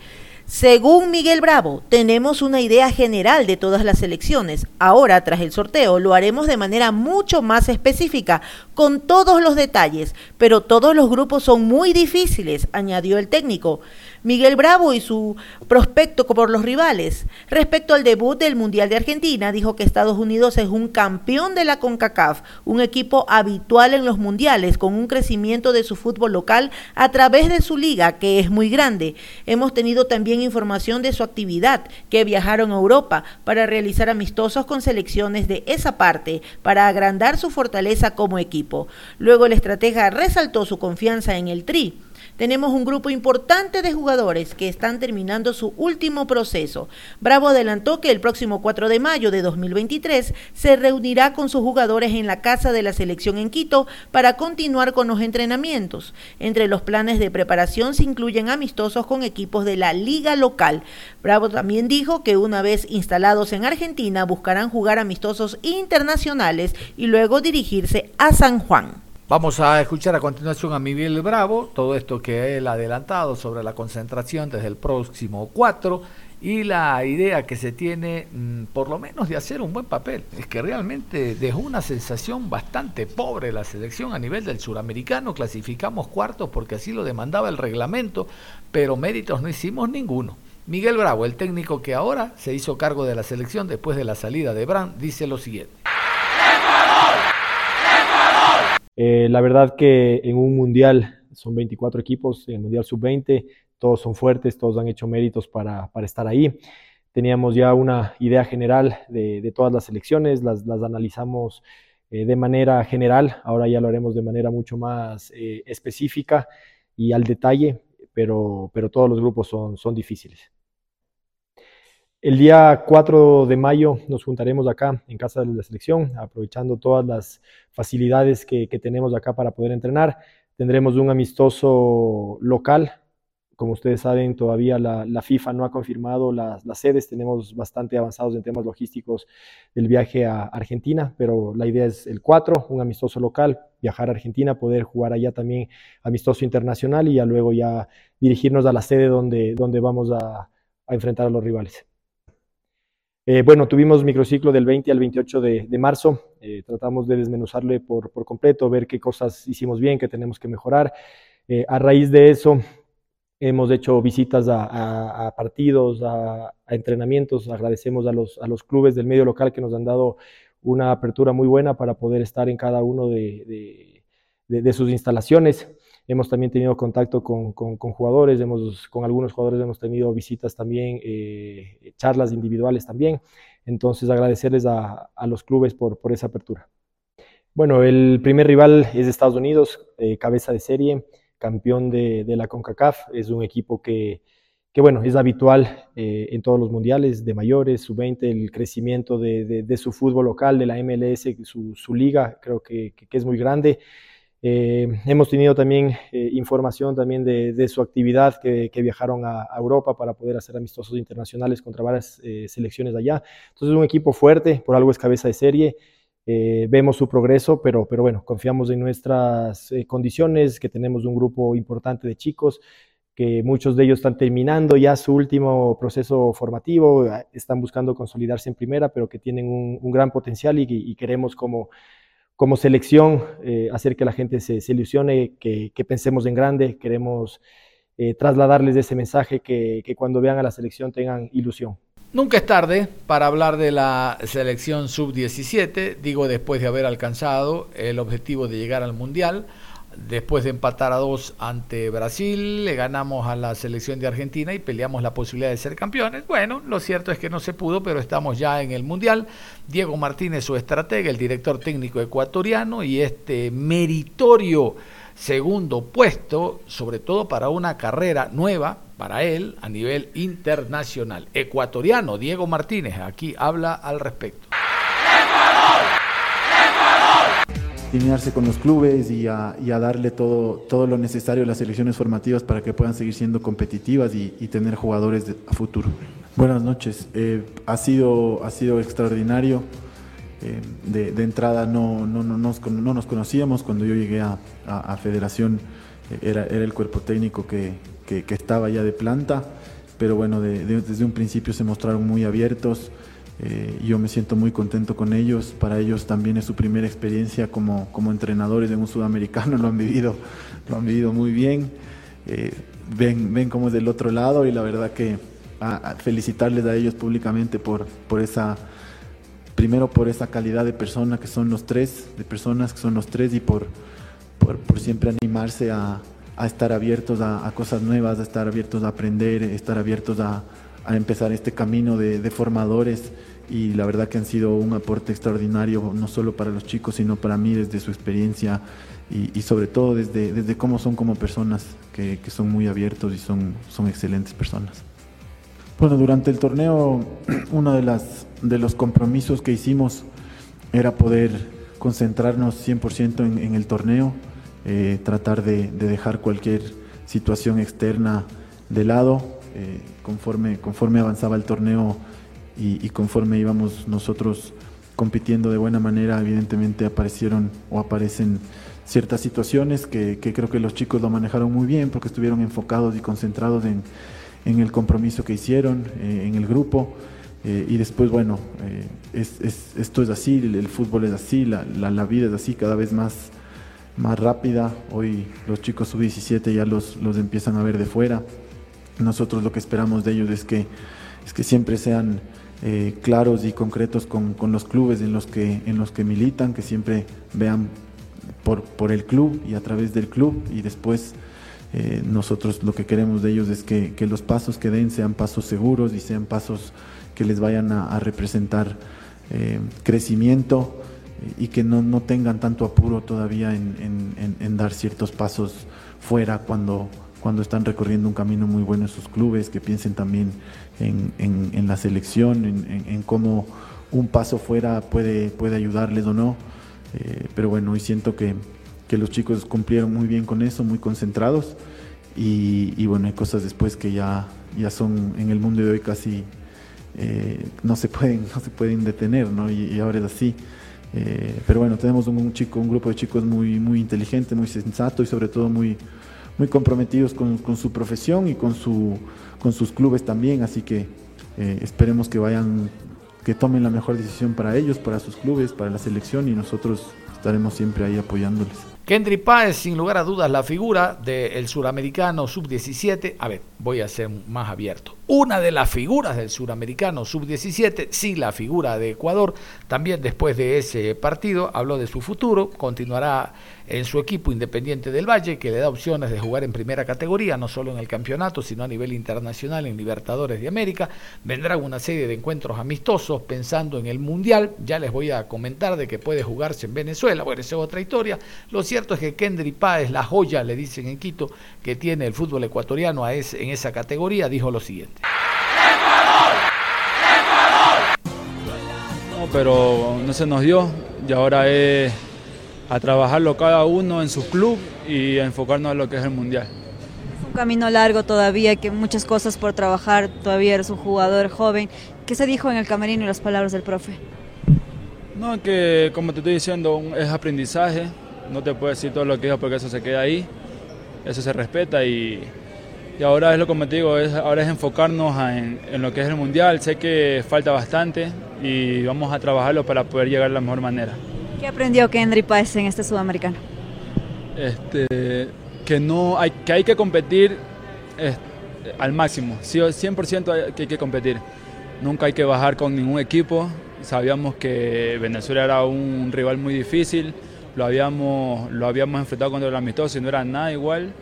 Según Miguel Bravo, tenemos una idea general de todas las elecciones. Ahora, tras el sorteo, lo haremos de manera mucho más específica, con todos los detalles, pero todos los grupos son muy difíciles, añadió el técnico. Miguel Bravo y su prospecto por los rivales. Respecto al debut del Mundial de Argentina, dijo que Estados Unidos es un campeón de la CONCACAF, un equipo habitual en los mundiales, con un crecimiento de su fútbol local a través de su liga, que es muy grande. Hemos tenido también información de su actividad, que viajaron a Europa para realizar amistosos con selecciones de esa parte, para agrandar su fortaleza como equipo. Luego el estratega resaltó su confianza en el Tri tenemos un grupo importante de jugadores que están terminando su último proceso. Bravo adelantó que el próximo 4 de mayo de 2023 se reunirá con sus jugadores en la casa de la selección en Quito para continuar con los entrenamientos. Entre los planes de preparación se incluyen amistosos con equipos de la liga local. Bravo también dijo que una vez instalados en Argentina buscarán jugar amistosos internacionales y luego dirigirse a San Juan. Vamos a escuchar a continuación a Miguel Bravo, todo esto que él ha adelantado sobre la concentración desde el próximo 4 y la idea que se tiene mm, por lo menos de hacer un buen papel. Es que realmente dejó una sensación bastante pobre la selección a nivel del suramericano, clasificamos cuartos porque así lo demandaba el reglamento, pero méritos no hicimos ninguno. Miguel Bravo, el técnico que ahora se hizo cargo de la selección después de la salida de Brand, dice lo siguiente. Eh, la verdad que en un mundial son 24 equipos, en el mundial sub-20, todos son fuertes, todos han hecho méritos para, para estar ahí. Teníamos ya una idea general de, de todas las selecciones, las, las analizamos eh, de manera general, ahora ya lo haremos de manera mucho más eh, específica y al detalle, pero, pero todos los grupos son, son difíciles. El día 4 de mayo nos juntaremos acá en Casa de la Selección, aprovechando todas las facilidades que, tenemos acá para poder entrenar. Tendremos un amistoso local. Como ustedes saben, todavía la, FIFA no ha confirmado las, sedes. Tenemos bastante avanzados en temas logísticos del viaje a Argentina, pero la idea es el 4, un amistoso local, viajar a Argentina, poder jugar allá también amistoso internacional y ya luego ya dirigirnos a la sede donde, donde vamos a enfrentar a los rivales. Eh, bueno, tuvimos microciclo del 20 al 28 de, marzo. Eh, tratamos de desmenuzarle por, completo, ver qué cosas hicimos bien, qué tenemos que mejorar. Eh, a raíz de eso, hemos hecho visitas a, partidos, a, entrenamientos. Agradecemos a los, clubes del medio local que nos han dado una apertura muy buena para poder estar en cada uno de, de sus instalaciones. Hemos también tenido contacto con, con, jugadores, hemos, con algunos jugadores hemos tenido visitas también, eh, charlas individuales también. Entonces agradecerles a, a los clubes por, por, esa apertura. Bueno, el primer rival es Estados Unidos, eh, cabeza de serie, campeón de, de, la CONCACAF. Es un equipo que, que bueno, es habitual eh, en todos los mundiales de mayores, sub-20, el crecimiento de, de, de, su fútbol local, de la MLS, su, su liga, creo que, que es muy grande. Eh, hemos tenido también eh, información también de, su actividad que, viajaron a, Europa para poder hacer amistosos internacionales contra varias eh, selecciones allá. Entonces es un equipo fuerte, por algo es cabeza de serie. vemos su progreso, pero, pero bueno, confiamos en nuestras condiciones, que tenemos un grupo importante de chicos, que muchos de ellos están terminando ya su último proceso formativo, están buscando consolidarse en primera, pero que tienen un, gran potencial y queremos como como selección, eh, hacer que la gente se, ilusione, que, pensemos en grande, queremos eh, trasladarles ese mensaje que, que cuando vean a la selección tengan ilusión. Nunca es tarde para hablar de la selección sub-17, digo después de haber alcanzado el objetivo de llegar al Mundial. Después de empatar a dos ante Brasil, le ganamos a la selección de Argentina y peleamos la posibilidad de ser campeones. Bueno, lo cierto es que no se pudo, pero estamos ya en el Mundial. Diego Martínez, su estratega, el director técnico ecuatoriano, y este meritorio segundo puesto, sobre todo para una carrera nueva para él a nivel internacional. Ecuatoriano, Diego Martínez, aquí habla al respecto. Alinearse con los clubes y a, y a, darle todo, todo lo necesario a las selecciones formativas para que puedan seguir siendo competitivas y, y tener jugadores de, a futuro. Buenas noches, eh, ha, sido, ha sido extraordinario. Eh, de, de, entrada no, no, no, nos, no, nos, conocíamos, cuando yo llegué a, a, a Federación eh, era, era, el cuerpo técnico que, que, que, estaba ya de planta, pero bueno, de, desde un principio se mostraron muy abiertos. Eh, yo me siento muy contento con ellos. Para ellos también es su primera experiencia como, como entrenadores en un sudamericano. Lo han vivido, lo han vivido muy bien. Eh, ven, ven cómo es del otro lado y la verdad que felicitarles a ellos públicamente por, por esa, primero por esa calidad de persona que son los tres, de personas que son los tres y por, por, por siempre animarse a, a estar abiertos a, a, cosas nuevas, a estar abiertos a aprender, estar abiertos a, a empezar este camino de, de, formadores y la verdad que han sido un aporte extraordinario, no solo para los chicos, sino para mí desde su experiencia y, y sobre todo desde, desde cómo son como personas, que, que, son muy abiertos y son, son excelentes personas. Bueno, durante el torneo uno de, las, de los compromisos que hicimos era poder concentrarnos 100% en, en, el torneo, eh, tratar de, de, dejar cualquier situación externa de lado. Eh, conforme, conforme avanzaba el torneo y, conforme íbamos nosotros compitiendo de buena manera, evidentemente aparecieron o aparecen ciertas situaciones que, creo que los chicos lo manejaron muy bien porque estuvieron enfocados y concentrados en, en el compromiso que hicieron, eh, en el grupo. Eh, y después, bueno, eh, es, es, esto es así, el, fútbol es así, la, la, la, vida es así, cada vez más, más rápida. Hoy los chicos sub-17 ya los, los empiezan a ver de fuera. Nosotros lo que esperamos de ellos es que, es que siempre sean eh, claros y concretos con, con, los clubes en los, que, en los que militan, que siempre vean por, por el club y a través del club y después eh, nosotros lo que queremos de ellos es que, que, los pasos que den sean pasos seguros y sean pasos que les vayan a, representar eh, crecimiento y que no, no, tengan tanto apuro todavía en, en dar ciertos pasos fuera cuando, cuando están recorriendo un camino muy bueno en sus clubes, que piensen también en, en, en la selección, en, en, cómo un paso fuera puede, puede ayudarles o no. Eh, pero bueno, hoy siento que, que, los chicos cumplieron muy bien con eso, muy concentrados. Y, y, bueno, hay cosas después que ya, ya son en el mundo de hoy casi eh, no, se pueden, no se pueden detener, ¿no? Y, y ahora es así. Eh, pero bueno, tenemos un, un, chico, un grupo de chicos muy, muy inteligente, muy sensato y sobre todo muy, muy comprometidos con, con, su profesión y con, su, con sus clubes también, así que eh, esperemos que vayan, que tomen la mejor decisión para ellos, para sus clubes, para la selección y nosotros estaremos siempre ahí apoyándoles. Kendry Páez, sin lugar a dudas, la figura del suramericano sub-17. A ver, voy a ser más abierto. Una de las figuras del suramericano sub-17, sí la figura de Ecuador. También después de ese partido habló de su futuro. Continuará en su equipo Independiente del Valle, que le da opciones de jugar en primera categoría, no solo en el campeonato, sino a nivel internacional en Libertadores de América. Vendrán una serie de encuentros amistosos pensando en el Mundial. Ya les voy a comentar de que puede jugarse en Venezuela. Bueno, esa es otra historia. Lo cierto es que Kendry Páez, la joya, le dicen en Quito, que tiene el fútbol ecuatoriano a ese, en esa categoría, dijo lo siguiente. No, pero no se nos dio y ahora es a trabajarlo cada uno en su club y a enfocarnos en lo que es el mundial. Es un camino largo todavía, que muchas cosas por trabajar, todavía eres un jugador joven. ¿Qué se dijo en el camerino y las palabras del profe? No, que como te estoy diciendo, es aprendizaje, no te puedo decir todo lo que dijo porque eso se queda ahí, eso se respeta y, y ahora es lo que te digo, es, ahora es enfocarnos en, en, lo que es el mundial, sé que falta bastante y vamos a trabajarlo para poder llegar de la mejor manera. ¿Qué aprendió Kendry Páez en este sudamericano? Este, que, no hay, que hay que competir este, al máximo, 100% hay que, hay que competir. Nunca hay que bajar con ningún equipo. Sabíamos que Venezuela era un rival muy difícil, lo habíamos, lo habíamos enfrentado contra el amistoso y no era nada igual.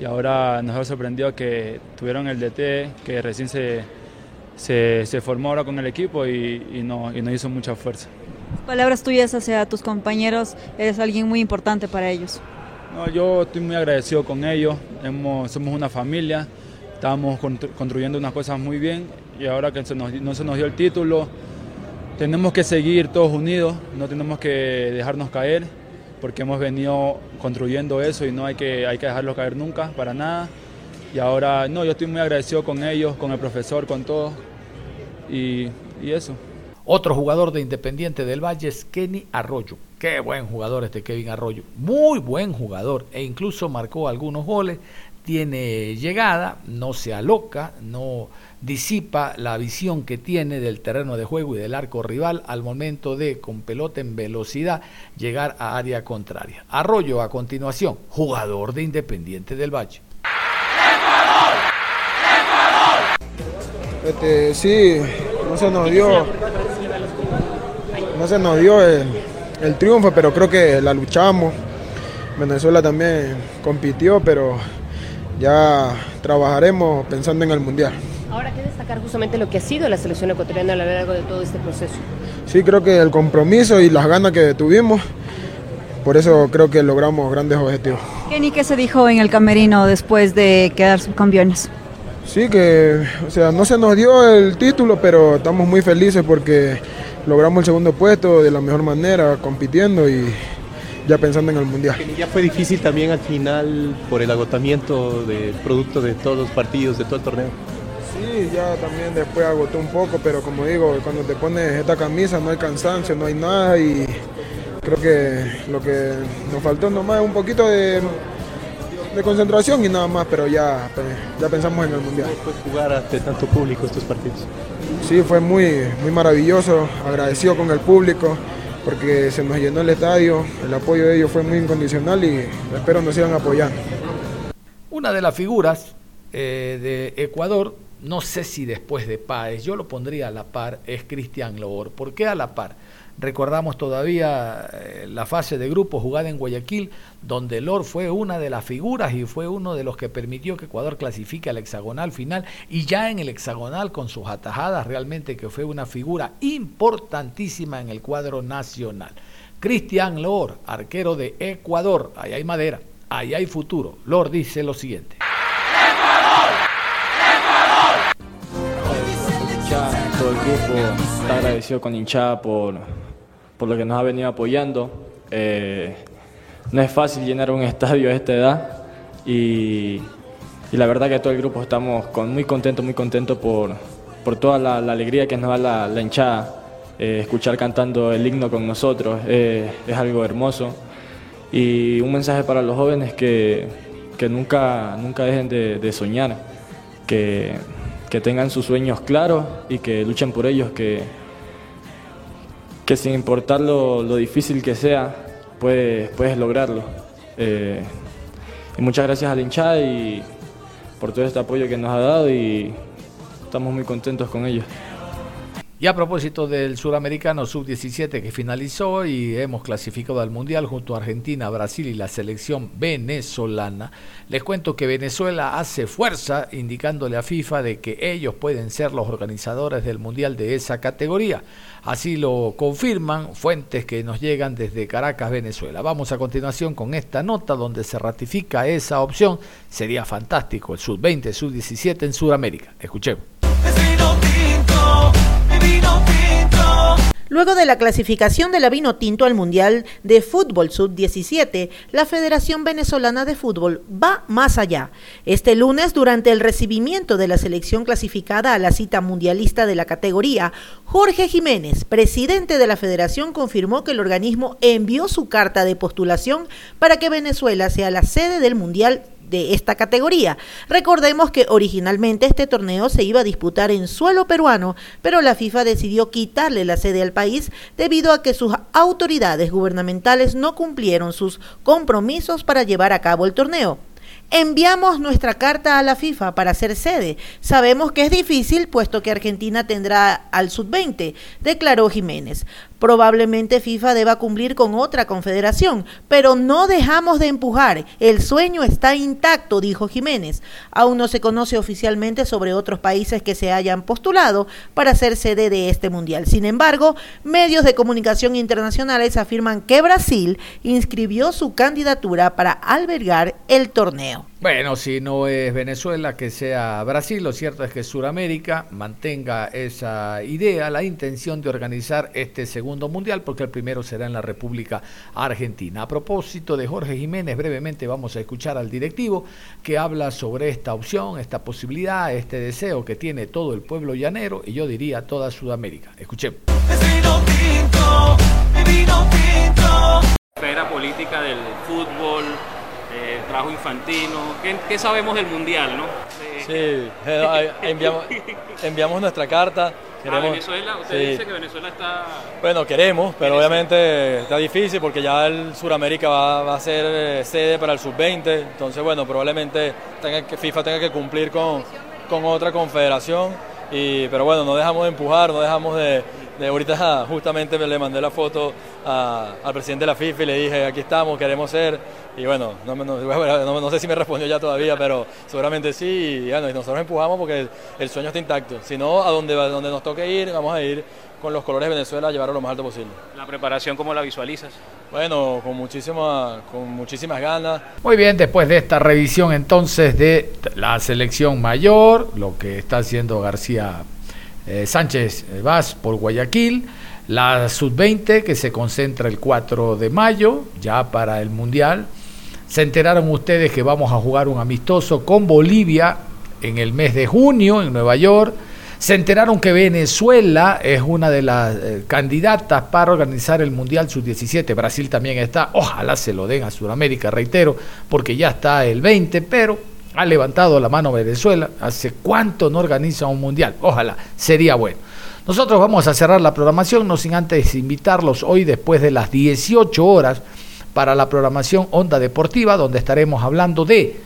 Y ahora nos ha sorprendido que tuvieron el DT, que recién se, se, se formó ahora con el equipo y, y, no, y nos hizo mucha fuerza. Palabras tuyas hacia tus compañeros, eres alguien muy importante para ellos. No, yo estoy muy agradecido con ellos, Hemos, somos una familia, estábamos construyendo unas cosas muy bien y ahora que se nos, no se nos dio el título, tenemos que seguir todos unidos, no tenemos que dejarnos caer, porque hemos venido construyendo eso y no hay que, hay que dejarlos caer nunca, para nada. Y ahora, no, yo estoy muy agradecido con ellos, con el profesor, con todos, y, y eso. Otro jugador de Independiente del Valle es Kenny Arroyo. Qué buen jugador este Kevin Arroyo. Muy buen jugador e incluso marcó algunos goles. Tiene llegada, no se aloca, no disipa la visión que tiene del terreno de juego y del arco rival al momento de, con pelota en velocidad, llegar a área contraria. Arroyo a continuación, jugador de Independiente del Valle. Este, sí, no se nos dio, no se nos dio el, el triunfo, pero creo que la luchamos. Venezuela también compitió, pero ya trabajaremos pensando en el Mundial. Ahora, ¿qué destacar justamente lo que ha sido la selección ecuatoriana a lo largo de todo este proceso? Sí, creo que el compromiso y las ganas que tuvimos, por eso creo que logramos grandes objetivos. Kenny, ¿qué se dijo en el camerino después de quedar subcampeones? Sí, que, o sea, no se nos dio el título, pero estamos muy felices porque logramos el segundo puesto de la mejor manera, compitiendo y ya pensando en el mundial. Ya fue difícil también al final por el agotamiento del producto de todos los partidos, de todo el torneo. Sí, ya también después agotó un poco, pero como digo, cuando te pones esta camisa no hay cansancio, no hay nada y creo que lo que nos faltó nomás es un poquito de, de concentración y nada más, pero ya, ya pensamos en el mundial. ¿Cómo fue jugar ante tanto público estos partidos? Sí, fue muy, muy maravilloso, agradecido con el público porque se nos llenó el estadio, el apoyo de ellos fue muy incondicional y espero nos sigan apoyando. Una de las figuras eh, de Ecuador, no sé si después de Páez, yo lo pondría a la par, es Cristian Loor. ¿Por qué a la par? Recordamos todavía eh, la fase de grupo jugada en Guayaquil, donde Lor fue una de las figuras y fue uno de los que permitió que Ecuador clasifique al hexagonal final y ya en el hexagonal con sus atajadas realmente que fue una figura importantísima en el cuadro nacional. Cristian Lor, arquero de Ecuador, ahí hay madera, ahí hay futuro. Lor dice lo siguiente. Todo el grupo está agradecido con hinchada por, por lo que nos ha venido apoyando. Eh, no es fácil llenar un estadio a esta edad y, la verdad que todo el grupo estamos con, muy contentos, muy contentos por, por toda la, la, alegría que nos da la, la hinchada. Eh, escuchar cantando el himno con nosotros eh, es algo hermoso. Y un mensaje para los jóvenes que, que nunca, nunca dejen de, de soñar, que, que tengan sus sueños claros y que luchen por ellos, que, que sin importar lo, lo difícil que sea, puedes, puedes lograrlo. Eh, y muchas gracias a la y por todo este apoyo que nos ha dado y estamos muy contentos con ellos. Y a propósito del suramericano sub-17 que finalizó y hemos clasificado al Mundial junto a Argentina, Brasil y la selección venezolana, les cuento que Venezuela hace fuerza indicándole a FIFA de que ellos pueden ser los organizadores del Mundial de esa categoría. Así lo confirman fuentes que nos llegan desde Caracas, Venezuela. Vamos a continuación con esta nota donde se ratifica esa opción. Sería fantástico el sub-20, sub-17 en Sudamérica. Escuchemos. Luego de la clasificación de la Vino Tinto al Mundial de Fútbol Sub-17, la Federación Venezolana de Fútbol va más allá. Este lunes, durante el recibimiento de la selección clasificada a la cita mundialista de la categoría, Jorge Jiménez, presidente de la federación, confirmó que el organismo envió su carta de postulación para que Venezuela sea la sede del Mundial de esta categoría. Recordemos que originalmente este torneo se iba a disputar en suelo peruano, pero la FIFA decidió quitarle la sede al país debido a que sus autoridades gubernamentales no cumplieron sus compromisos para llevar a cabo el torneo. Enviamos nuestra carta a la FIFA para ser sede. Sabemos que es difícil puesto que Argentina tendrá al sub-20, declaró Jiménez. Probablemente FIFA deba cumplir con otra confederación, pero no dejamos de empujar. El sueño está intacto, dijo Jiménez. Aún no se conoce oficialmente sobre otros países que se hayan postulado para ser sede de este mundial. Sin embargo, medios de comunicación internacionales afirman que Brasil inscribió su candidatura para albergar el torneo. Bueno, si no es Venezuela, que sea Brasil, lo cierto es que Sudamérica mantenga esa idea, la intención de organizar este segundo mundial, porque el primero será en la República Argentina. A propósito de Jorge Jiménez, brevemente vamos a escuchar al directivo que habla sobre esta opción, esta posibilidad, este deseo que tiene todo el pueblo llanero y yo diría toda Sudamérica. Escuchemos. esfera política del fútbol, trabajo infantino. ¿Qué, qué sabemos del mundial, no? Sí, enviamos, enviamos nuestra carta. ¿A Venezuela? Usted sí. dice que Venezuela está... Bueno, queremos, pero obviamente está difícil porque ya el Suramérica va, va a ser eh, sede para el sub-20, entonces bueno, probablemente tenga que, FIFA tenga que cumplir con, con otra confederación, y, pero bueno, no dejamos de empujar, no dejamos de, de ahorita justamente le mandé la foto a- al presidente de la FIFA y le dije, aquí estamos, queremos ser, y bueno, no, me- no, no- no sé si me respondió ya todavía, pero seguramente sí, y bueno, y nosotros empujamos porque el, el sueño está intacto, si no, a donde, a donde nos toque ir, vamos a ir con los colores de Venezuela a llevarlo lo más alto posible. La preparación, ¿cómo la visualizas? Bueno, con, muchísima, con muchísimas ganas. Muy bien, después de esta revisión entonces de la selección mayor, lo que está haciendo García eh, Sánchez eh, Vaz por Guayaquil, la sub-20 que se concentra el 4 de mayo ya para el Mundial. Se enteraron ustedes que vamos a jugar un amistoso con Bolivia en el mes de junio en Nueva York. Se enteraron que Venezuela es una de las eh, candidatas para organizar el Mundial Sub-17. Brasil también está. Ojalá se lo den a Sudamérica, reitero, porque ya está el 20, pero ha levantado la mano Venezuela. ¿Hace cuánto no organiza un Mundial? Ojalá, sería bueno. Nosotros vamos a cerrar la programación, no sin antes invitarlos hoy después de las 18 horas para la programación Onda Deportiva, donde estaremos hablando de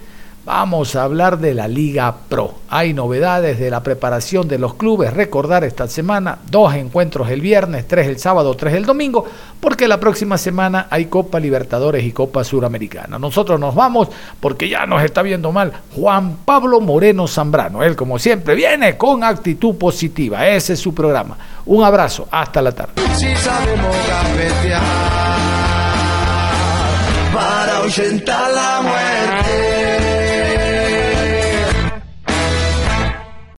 Vamos a hablar de la Liga Pro. Hay novedades de la preparación de los clubes. Recordar esta semana dos encuentros el viernes, tres el sábado, tres el domingo, porque la próxima semana hay Copa Libertadores y Copa Suramericana. Nosotros nos vamos porque ya nos está viendo mal Juan Pablo Moreno Zambrano. Él, como siempre, viene con actitud positiva. Ese es su programa. Un abrazo. Hasta la tarde. Si sabemos gambetear para.